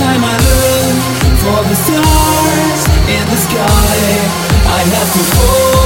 Time I look for the stars in the sky. I have to fall